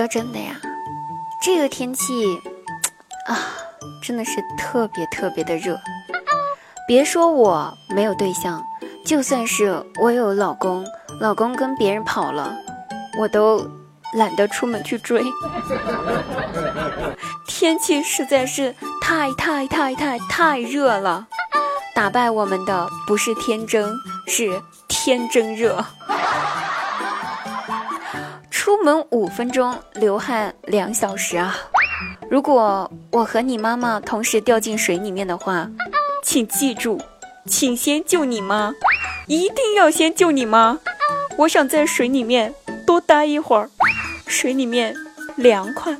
说真的呀，这个天气啊，真的是特别特别的热。别说我没有对象，就算是我有老公，老公跟别人跑了，我都懒得出门去追。天气实在是太太太太太热了，打败我们的不是天真，是天真热。出门五分钟，流汗两小时啊！如果我和你妈妈同时掉进水里面的话，请记住，请先救你妈，一定要先救你妈。我想在水里面多待一会儿，水里面凉快。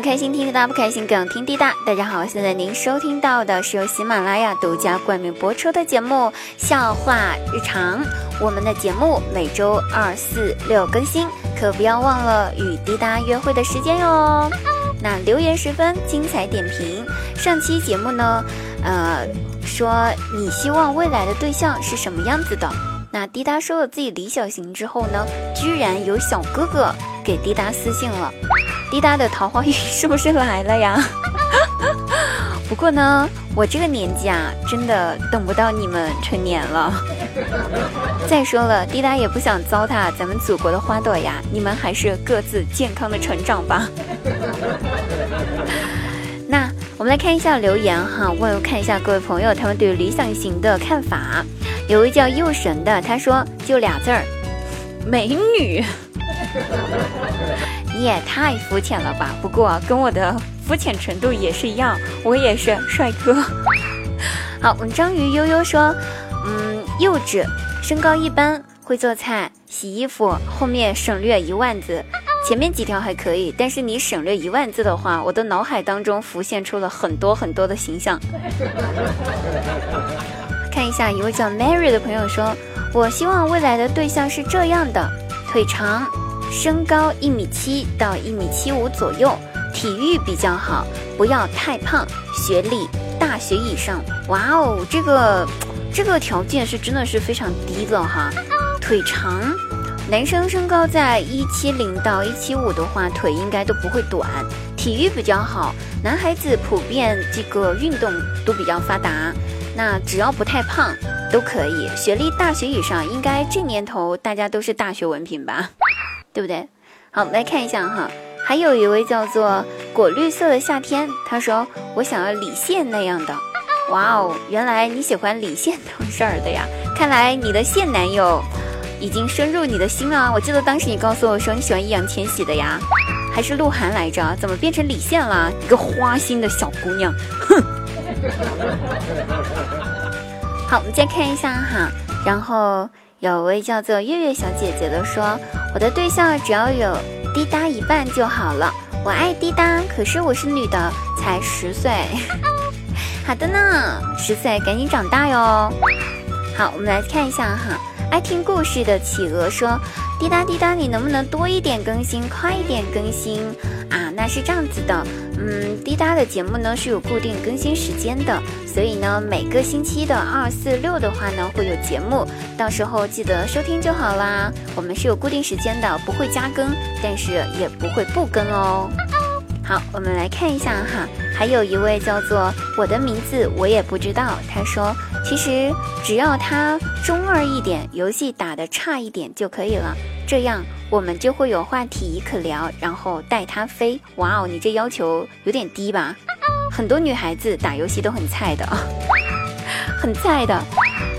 开心听滴答，不开心更听滴答。大家好，现在您收听到的是由喜马拉雅独家冠名播出的节目《笑话日常》。我们的节目每周二、四、六更新，可不要忘了与滴答约会的时间哟。那留言十分精彩点评，上期节目呢，呃，说你希望未来的对象是什么样子的？那滴答说了自己理想型之后呢，居然有小哥哥给滴答私信了。滴答的桃花运是不是来了呀？不过呢，我这个年纪啊，真的等不到你们成年了。再说了，滴答也不想糟蹋咱们祖国的花朵呀，你们还是各自健康的成长吧。那我们来看一下留言哈，问看一下各位朋友他们对理想型的看法。有位叫佑神的，他说就俩字儿，美女。你也太肤浅了吧！不过跟我的肤浅程度也是一样，我也是帅哥。好，我们章鱼悠悠说，嗯，幼稚，身高一般，会做菜、洗衣服，后面省略一万字，前面几条还可以，但是你省略一万字的话，我的脑海当中浮现出了很多很多的形象。看一下，一位叫 Mary 的朋友说，我希望未来的对象是这样的，腿长。身高一米七到一米七五左右，体育比较好，不要太胖，学历大学以上。哇哦，这个这个条件是真的是非常低的哈。腿长，男生身高在一七零到一七五的话，腿应该都不会短。体育比较好，男孩子普遍这个运动都比较发达，那只要不太胖都可以。学历大学以上，应该这年头大家都是大学文凭吧。对不对？好，我们来看一下哈，还有一位叫做果绿色的夏天，他说我想要李现那样的。哇哦，原来你喜欢李现等事儿的呀？看来你的现男友已经深入你的心了。我记得当时你告诉我说你喜欢易烊千玺的呀，还是鹿晗来着？怎么变成李现了？一个花心的小姑娘，哼！好，我们再看一下哈，然后。有位叫做月月小姐姐的说：“我的对象只要有滴答一半就好了。我爱滴答，可是我是女的，才十岁。好的呢，十岁赶紧长大哟。好，我们来看一下哈。爱听故事的企鹅说：滴答滴答，你能不能多一点更新，快一点更新啊？那是这样子的。”嗯，滴答的节目呢是有固定更新时间的，所以呢每个星期的二四六的话呢会有节目，到时候记得收听就好啦。我们是有固定时间的，不会加更，但是也不会不更哦。好，我们来看一下哈，还有一位叫做我的名字我也不知道，他说其实只要他中二一点，游戏打得差一点就可以了，这样我们就会有话题可聊，然后带他飞。哇哦，你这要求有点低吧？很多女孩子打游戏都很菜的，很菜的。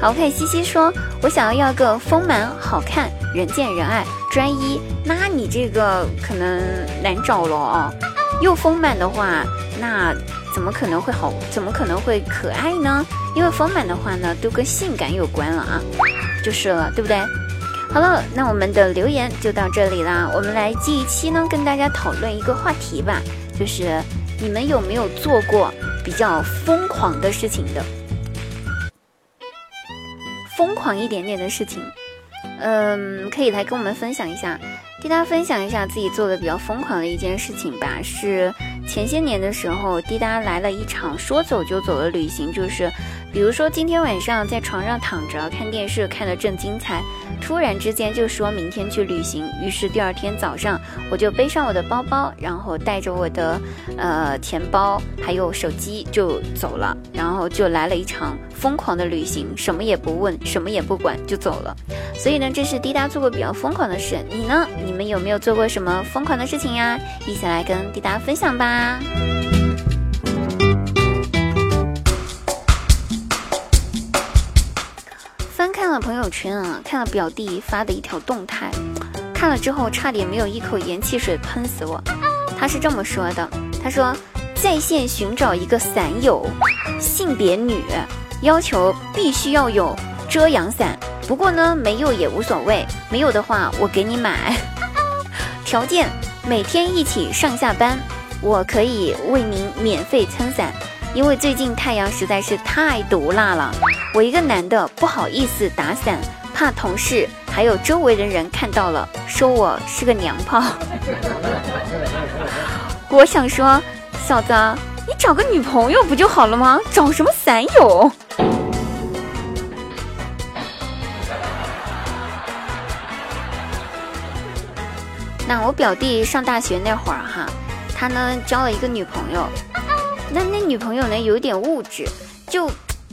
好，看西西说，我想要要个丰满、好看、人见人爱、专一，那你这个可能难找了哦。又丰满的话，那怎么可能会好？怎么可能会可爱呢？因为丰满的话呢，都跟性感有关了啊，就是了，对不对？好了，那我们的留言就到这里啦。我们来这一期呢，跟大家讨论一个话题吧，就是你们有没有做过比较疯狂的事情的？疯狂一点点的事情，嗯，可以来跟我们分享一下。滴答分享一下自己做的比较疯狂的一件事情吧，是前些年的时候，滴答来了一场说走就走的旅行，就是比如说今天晚上在床上躺着看电视，看得正精彩，突然之间就说明天去旅行，于是第二天早上我就背上我的包包，然后带着我的呃钱包还有手机就走了，然后就来了一场疯狂的旅行，什么也不问，什么也不管就走了。所以呢，这是滴答做过比较疯狂的事，你呢？你们有没有做过什么疯狂的事情呀？一起来跟滴答分享吧。了朋友圈啊，看了表弟发的一条动态，看了之后差点没有一口盐汽水喷死我。他是这么说的：“他说在线寻找一个伞友，性别女，要求必须要有遮阳伞。不过呢，没有也无所谓，没有的话我给你买。条件每天一起上下班，我可以为您免费撑伞。”因为最近太阳实在是太毒辣了，我一个男的不好意思打伞，怕同事还有周围的人看到了说我是个娘炮。我想说，嫂子，你找个女朋友不就好了吗？找什么伞友？那我表弟上大学那会儿哈，他呢交了一个女朋友。那那女朋友呢，有点物质，就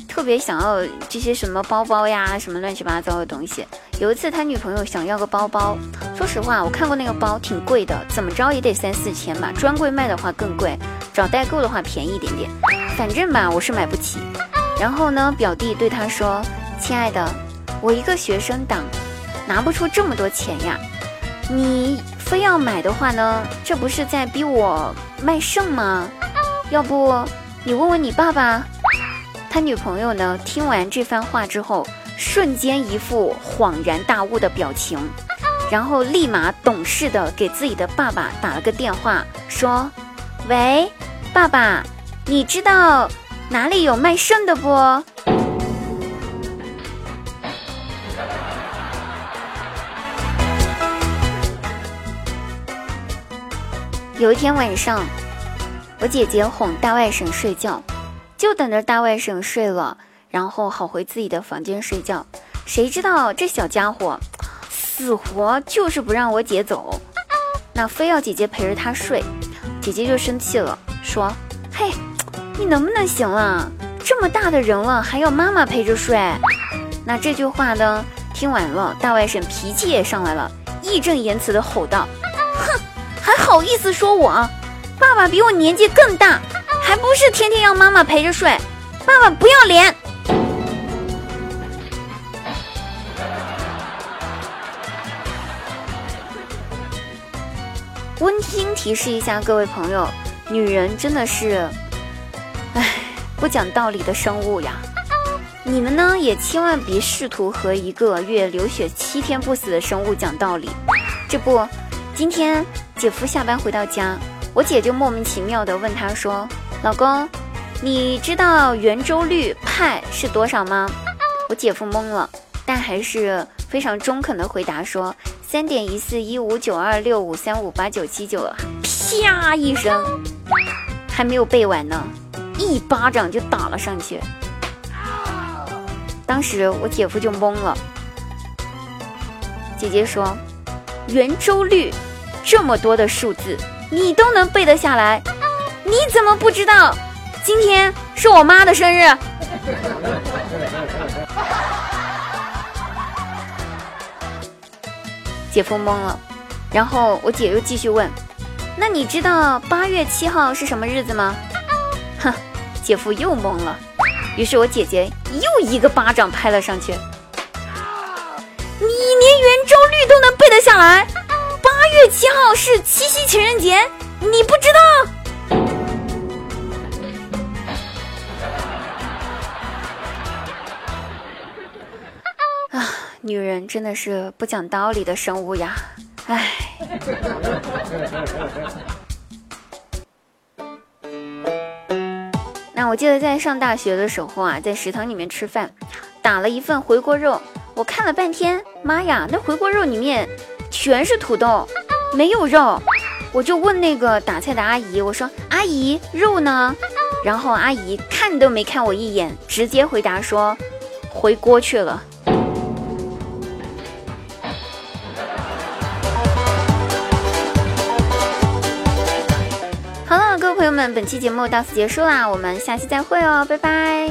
特别想要这些什么包包呀，什么乱七八糟的东西。有一次他女朋友想要个包包，说实话，我看过那个包挺贵的，怎么着也得三四千吧。专柜卖的话更贵，找代购的话便宜一点点。反正吧，我是买不起。然后呢，表弟对他说：“亲爱的，我一个学生党，拿不出这么多钱呀。你非要买的话呢，这不是在逼我卖肾吗？”要不你问问你爸爸，他女朋友呢？听完这番话之后，瞬间一副恍然大悟的表情，然后立马懂事的给自己的爸爸打了个电话，说：“喂，爸爸，你知道哪里有卖肾的不？”有一天晚上。我姐姐哄大外甥睡觉，就等着大外甥睡了，然后好回自己的房间睡觉。谁知道这小家伙死活就是不让我姐走，那非要姐姐陪着他睡。姐姐就生气了，说：“嘿，你能不能行了？这么大的人了，还要妈妈陪着睡？”那这句话呢，听完了，大外甥脾气也上来了，义正言辞的吼道：“哼，还好意思说我？”爸爸比我年纪更大，还不是天天要妈妈陪着睡？爸爸不要脸！温馨提示一下各位朋友，女人真的是，唉，不讲道理的生物呀！你们呢，也千万别试图和一个月流血七天不死的生物讲道理。这不，今天姐夫下班回到家。我姐就莫名其妙的问他说：“老公，你知道圆周率派是多少吗？”我姐夫懵了，但还是非常中肯的回答说：“三点一四一五九二六五三五八九七九。”啪一声，还没有背完呢，一巴掌就打了上去。当时我姐夫就懵了。姐姐说：“圆周率这么多的数字。”你都能背得下来，你怎么不知道今天是我妈的生日？姐夫懵了，然后我姐又继续问：“那你知道八月七号是什么日子吗？” 哼，姐夫又懵了。于是我姐姐又一个巴掌拍了上去。你连圆周率都能背得下来？月七号是七夕情人节，你不知道？啊，女人真的是不讲道理的生物呀！唉。那我记得在上大学的时候啊，在食堂里面吃饭，打了一份回锅肉，我看了半天，妈呀，那回锅肉里面。全是土豆，没有肉，我就问那个打菜的阿姨，我说：“阿姨，肉呢？”然后阿姨看都没看我一眼，直接回答说：“回锅去了。”好了，各位朋友们，本期节目到此结束啦，我们下期再会哦，拜拜。